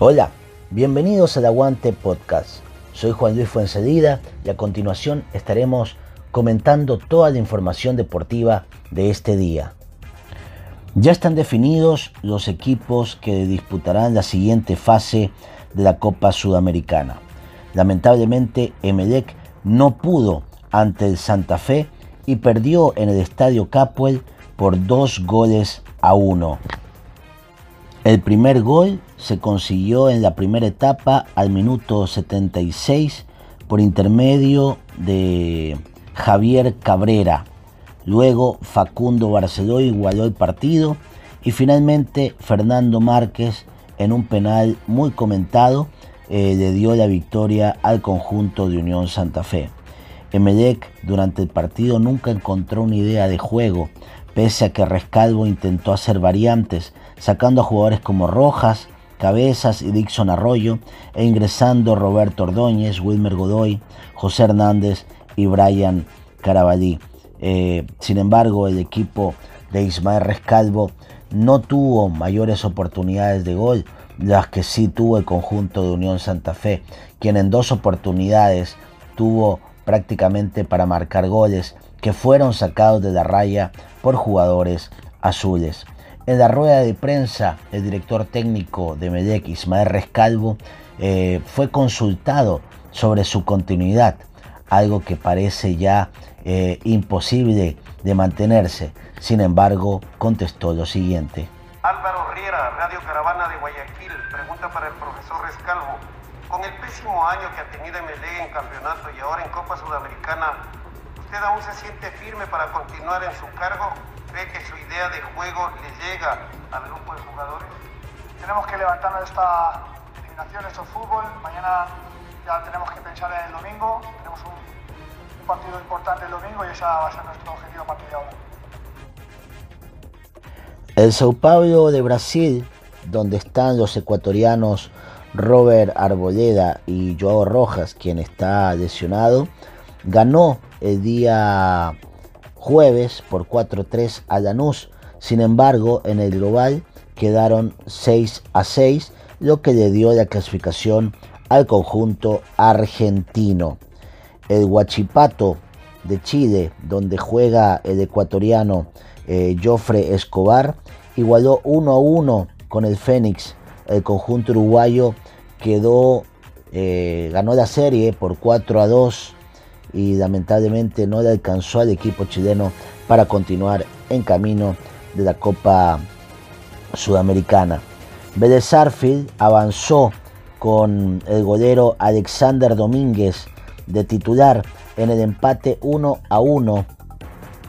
Hola, bienvenidos al Aguante Podcast. Soy Juan Luis Fuensedida y a continuación estaremos comentando toda la información deportiva de este día. Ya están definidos los equipos que disputarán la siguiente fase de la Copa Sudamericana. Lamentablemente, Emelec no pudo ante el Santa Fe y perdió en el Estadio Capuel por dos goles a uno. El primer gol se consiguió en la primera etapa al minuto 76 por intermedio de Javier Cabrera. Luego Facundo Barceló igualó el partido y finalmente Fernando Márquez en un penal muy comentado eh, le dio la victoria al conjunto de Unión Santa Fe. Emelec durante el partido nunca encontró una idea de juego, pese a que Rescalvo intentó hacer variantes, sacando a jugadores como Rojas, Cabezas y Dixon Arroyo, e ingresando Roberto Ordóñez, Wilmer Godoy, José Hernández y Brian Carabalí. Eh, sin embargo, el equipo de Ismael Rescalvo no tuvo mayores oportunidades de gol, las que sí tuvo el conjunto de Unión Santa Fe, quien en dos oportunidades tuvo prácticamente para marcar goles que fueron sacados de la raya por jugadores azules. En la rueda de prensa, el director técnico de Medec, Ismael Rescalvo, eh, fue consultado sobre su continuidad, algo que parece ya eh, imposible de mantenerse. Sin embargo, contestó lo siguiente. Álvaro Riera, Radio Caravana de Guayaquil, pregunta para el profesor Rescalvo. Con el pésimo año que ha tenido MLE en campeonato y ahora en Copa Sudamericana, ¿usted aún se siente firme para continuar en su cargo? ¿Cree que su idea de juego le llega al grupo de jugadores? Tenemos que levantarnos de esta eliminación, esto es fútbol. Mañana ya tenemos que pensar en el domingo. Tenemos un, un partido importante el domingo y ese va a ser nuestro objetivo a partir de ahora. El Sao Paulo de Brasil, donde están los ecuatorianos Robert Arboleda y Joao Rojas, quien está lesionado, ganó el día jueves por 4-3 a Lanús. Sin embargo, en el global quedaron 6 a 6, lo que le dio la clasificación al conjunto argentino. El Huachipato de Chile, donde juega el ecuatoriano eh, Jofre Escobar, igualó 1 a 1 con el Fénix. El conjunto uruguayo quedó, eh, ganó la serie por 4 a 2 y lamentablemente no le alcanzó al equipo chileno para continuar en camino de la Copa Sudamericana. Vélez Arfield avanzó con el golero Alexander Domínguez de titular en el empate 1 a 1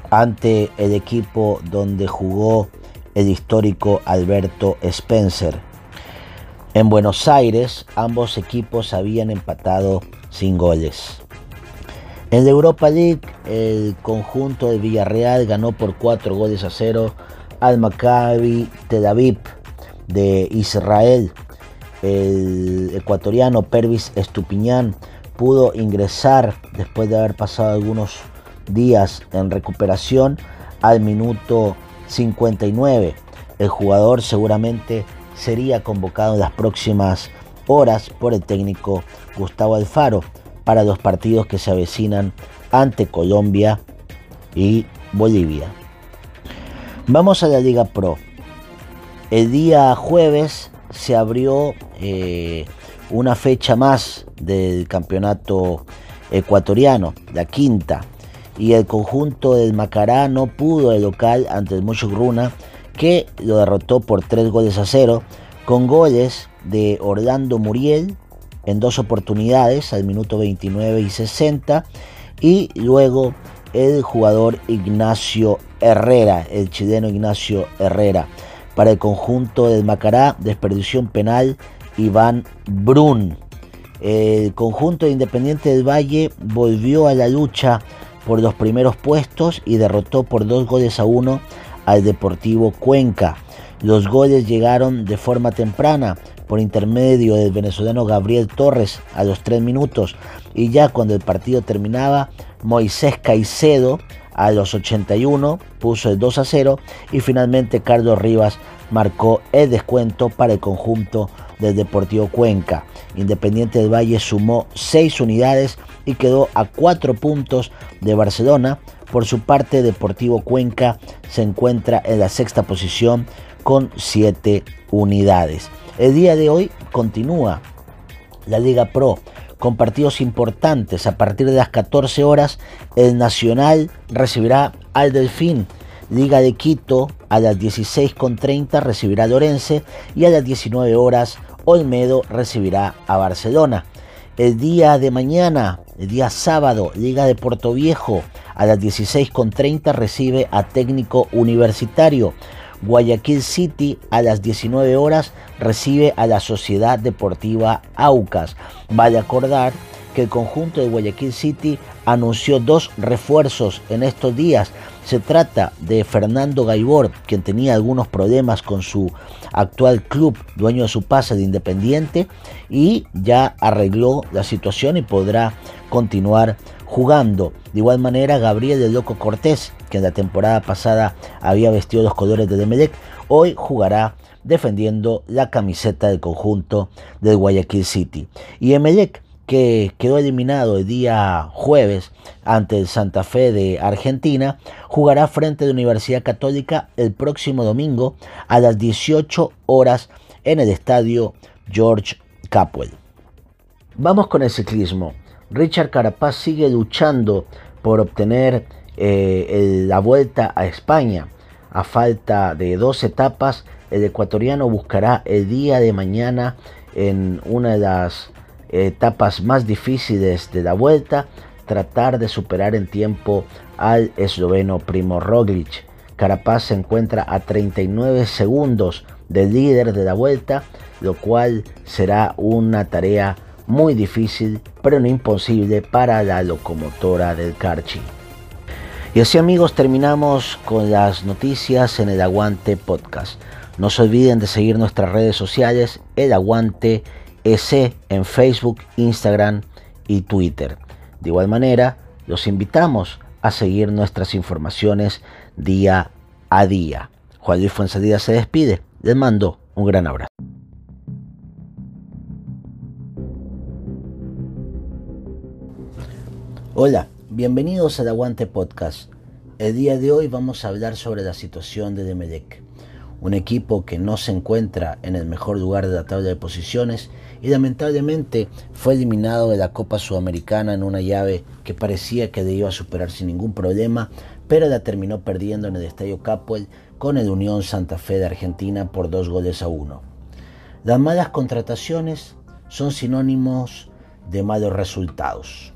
ante el equipo donde jugó el histórico Alberto Spencer. En Buenos Aires ambos equipos habían empatado sin goles. En la Europa League el conjunto de Villarreal ganó por 4 goles a 0 al Maccabi Tel Aviv de Israel. El ecuatoriano Pervis Estupiñán pudo ingresar después de haber pasado algunos días en recuperación al minuto 59. El jugador seguramente sería convocado en las próximas horas por el técnico Gustavo Alfaro para los partidos que se avecinan ante Colombia y Bolivia. Vamos a la Liga Pro. El día jueves se abrió eh, una fecha más del campeonato ecuatoriano, la quinta, y el conjunto del Macará no pudo el local ante el Gruna que lo derrotó por 3 goles a 0 con goles de Orlando Muriel en dos oportunidades al minuto 29 y 60 y luego el jugador Ignacio Herrera, el chileno Ignacio Herrera. Para el conjunto del Macará desperdició un penal Iván Brun. El conjunto de Independiente del Valle volvió a la lucha por los primeros puestos y derrotó por dos goles a uno al Deportivo Cuenca. Los goles llegaron de forma temprana por intermedio del venezolano Gabriel Torres a los tres minutos y ya cuando el partido terminaba Moisés Caicedo a los 81 puso el 2 a 0 y finalmente Carlos Rivas marcó el descuento para el conjunto del Deportivo Cuenca. Independiente del Valle sumó 6 unidades y quedó a 4 puntos de Barcelona. Por su parte, Deportivo Cuenca se encuentra en la sexta posición con 7 unidades. El día de hoy continúa la Liga Pro con partidos importantes. A partir de las 14 horas, el Nacional recibirá al Delfín. Liga de Quito a las 16.30 recibirá a Lorense y a las 19 horas Olmedo recibirá a Barcelona. El día de mañana, el día sábado, Liga de Puerto Viejo a las 16.30 recibe a Técnico Universitario. Guayaquil City a las 19 horas recibe a la Sociedad Deportiva Aucas. Vale acordar que el conjunto de Guayaquil City anunció dos refuerzos en estos días. Se trata de Fernando Gaibor, quien tenía algunos problemas con su actual club, dueño de su pase de Independiente, y ya arregló la situación y podrá continuar jugando. De igual manera, Gabriel de Loco Cortés, que en la temporada pasada había vestido los colores de Demelec, hoy jugará defendiendo la camiseta del conjunto del Guayaquil City. Y Emelec, que quedó eliminado el día jueves ante el Santa Fe de Argentina, jugará frente a la Universidad Católica el próximo domingo a las 18 horas en el estadio George Capwell. Vamos con el ciclismo. Richard Carapaz sigue luchando por obtener eh, la vuelta a España. A falta de dos etapas, el ecuatoriano buscará el día de mañana en una de las etapas más difíciles de la vuelta tratar de superar en tiempo al esloveno Primo Roglic. Carapaz se encuentra a 39 segundos del líder de la vuelta, lo cual será una tarea muy difícil, pero no imposible para la locomotora del Carchi. Y así amigos terminamos con las noticias en el Aguante Podcast. No se olviden de seguir nuestras redes sociales, el Aguante EC en Facebook, Instagram y Twitter. De igual manera, los invitamos a seguir nuestras informaciones día a día. Juan Luis Fuenzalida se despide. Les mando un gran abrazo. Hola, bienvenidos al Aguante Podcast. El día de hoy vamos a hablar sobre la situación de Demelec, un equipo que no se encuentra en el mejor lugar de la tabla de posiciones y lamentablemente fue eliminado de la Copa Sudamericana en una llave que parecía que le iba a superar sin ningún problema, pero la terminó perdiendo en el Estadio Capuel con el Unión Santa Fe de Argentina por dos goles a uno. Las malas contrataciones son sinónimos de malos resultados.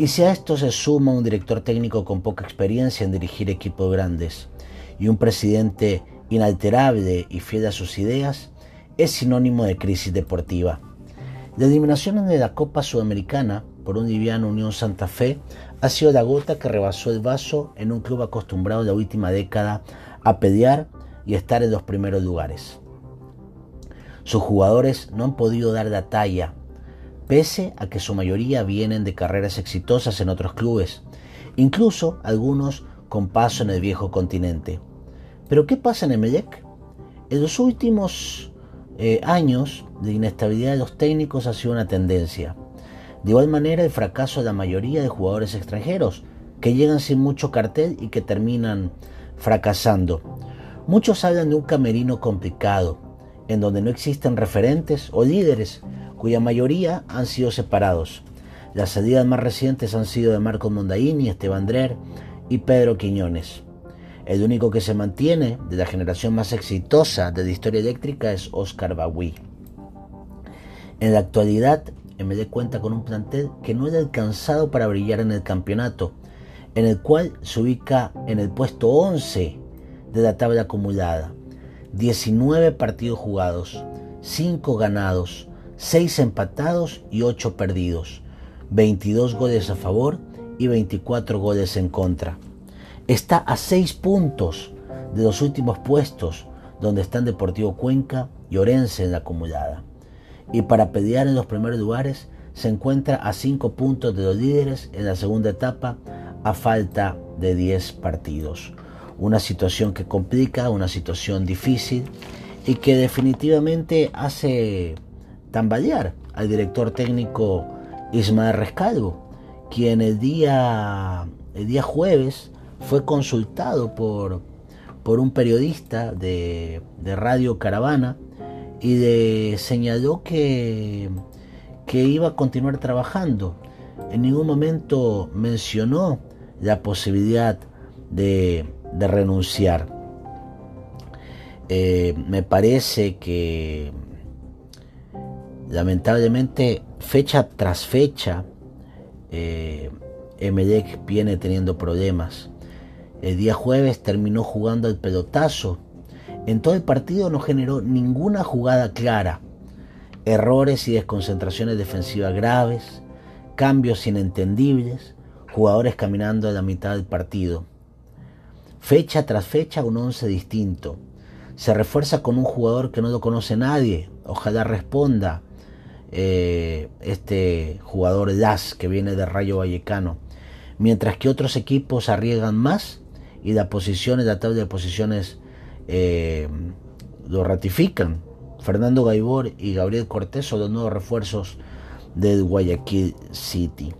Y si a esto se suma un director técnico con poca experiencia en dirigir equipos grandes y un presidente inalterable y fiel a sus ideas, es sinónimo de crisis deportiva. La eliminación de la Copa Sudamericana por un liviano Unión Santa Fe ha sido la gota que rebasó el vaso en un club acostumbrado la última década a pelear y estar en los primeros lugares. Sus jugadores no han podido dar la talla pese a que su mayoría vienen de carreras exitosas en otros clubes, incluso algunos con paso en el viejo continente. Pero ¿qué pasa en Emelec? En los últimos eh, años, la inestabilidad de los técnicos ha sido una tendencia. De igual manera, el fracaso de la mayoría de jugadores extranjeros, que llegan sin mucho cartel y que terminan fracasando. Muchos hablan de un camerino complicado, en donde no existen referentes o líderes cuya mayoría han sido separados. Las salidas más recientes han sido de Marco Mondaini, Esteban Drer y Pedro Quiñones. El único que se mantiene de la generación más exitosa de la historia eléctrica es Oscar Bagui. En la actualidad, MD cuenta con un plantel que no es alcanzado para brillar en el campeonato, en el cual se ubica en el puesto 11 de la tabla acumulada. 19 partidos jugados, 5 ganados, 6 empatados y 8 perdidos, 22 goles a favor y 24 goles en contra. Está a 6 puntos de los últimos puestos donde están Deportivo Cuenca y Orense en la acumulada. Y para pelear en los primeros lugares se encuentra a 5 puntos de los líderes en la segunda etapa a falta de 10 partidos. Una situación que complica, una situación difícil y que definitivamente hace tambalear al director técnico Ismael Rescalvo, quien el día, el día jueves fue consultado por, por un periodista de, de Radio Caravana y de, señaló que, que iba a continuar trabajando. En ningún momento mencionó la posibilidad de, de renunciar. Eh, me parece que lamentablemente fecha tras fecha eh, viene teniendo problemas. El día jueves terminó jugando el pelotazo. En todo el partido no generó ninguna jugada clara. Errores y desconcentraciones defensivas graves, cambios inentendibles, jugadores caminando a la mitad del partido. Fecha tras fecha un once distinto. Se refuerza con un jugador que no lo conoce nadie. Ojalá responda eh, este jugador Das que viene de Rayo Vallecano. Mientras que otros equipos arriesgan más y las posiciones, la tabla de posiciones eh, lo ratifican. Fernando Gaibor y Gabriel Cortés son los nuevos refuerzos del Guayaquil City.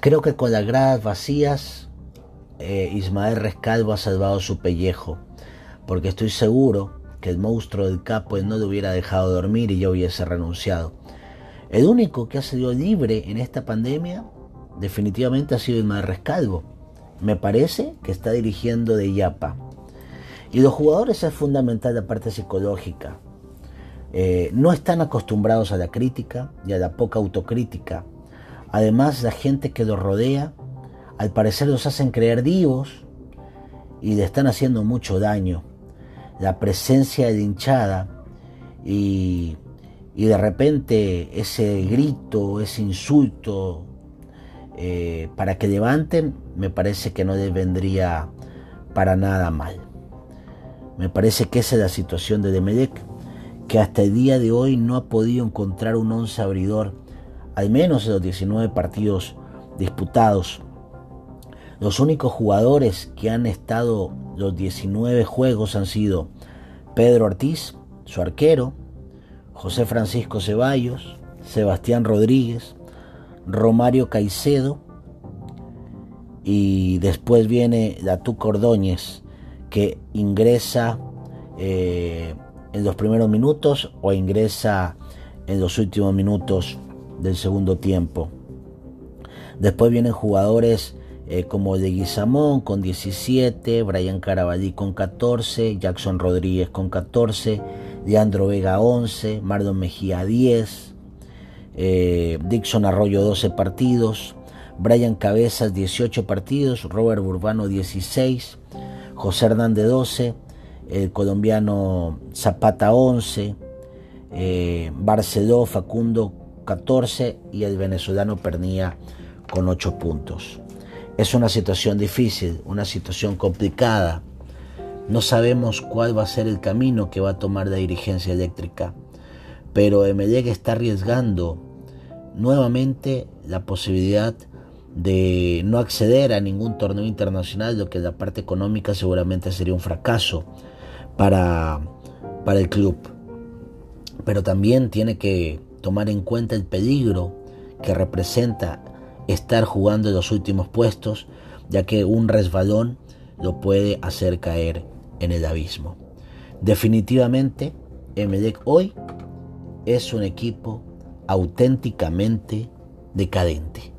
Creo que con las gradas vacías eh, Ismael Rescalvo ha salvado su pellejo, porque estoy seguro que el monstruo del capo no le hubiera dejado dormir y yo hubiese renunciado. El único que ha sido libre en esta pandemia definitivamente ha sido Ismael Rescalvo. Me parece que está dirigiendo de Yapa. Y los jugadores es fundamental la parte psicológica. Eh, no están acostumbrados a la crítica y a la poca autocrítica. Además, la gente que los rodea al parecer los hacen creer divos y le están haciendo mucho daño. La presencia de hinchada y, de repente ese grito, ese insulto eh, para que levanten, me parece que no les vendría para nada mal. Me parece que esa es la situación de Demelec, que hasta el día de hoy no ha podido encontrar un once abridor, al menos en los 19 partidos disputados. Los únicos jugadores que han estado los 19 juegos han sido Pedro Ortiz, su arquero, José Francisco Ceballos, Sebastián Rodríguez, Romario Caicedo y después viene Datú Cordóñez que ingresa eh, en los primeros minutos o ingresa en los últimos minutos del segundo tiempo. Después vienen jugadores eh, como de Guizamón con 17, Brian Carabalí con 14, Jackson Rodríguez con 14, Leandro Vega 11, Mardon Mejía 10, eh, Dixon Arroyo 12 partidos, Brian Cabezas 18 partidos, Robert Burbano 16, José Hernández 12, el colombiano Zapata 11, eh, Barceló Facundo 14 y el venezolano Pernía con 8 puntos. Es una situación difícil, una situación complicada. No sabemos cuál va a ser el camino que va a tomar la dirigencia eléctrica, pero Emelec está arriesgando nuevamente la posibilidad de no acceder a ningún torneo internacional, lo que en la parte económica seguramente sería un fracaso para, para el club. Pero también tiene que tomar en cuenta el peligro que representa estar jugando en los últimos puestos, ya que un resbalón lo puede hacer caer en el abismo. Definitivamente, Emelec hoy es un equipo auténticamente decadente.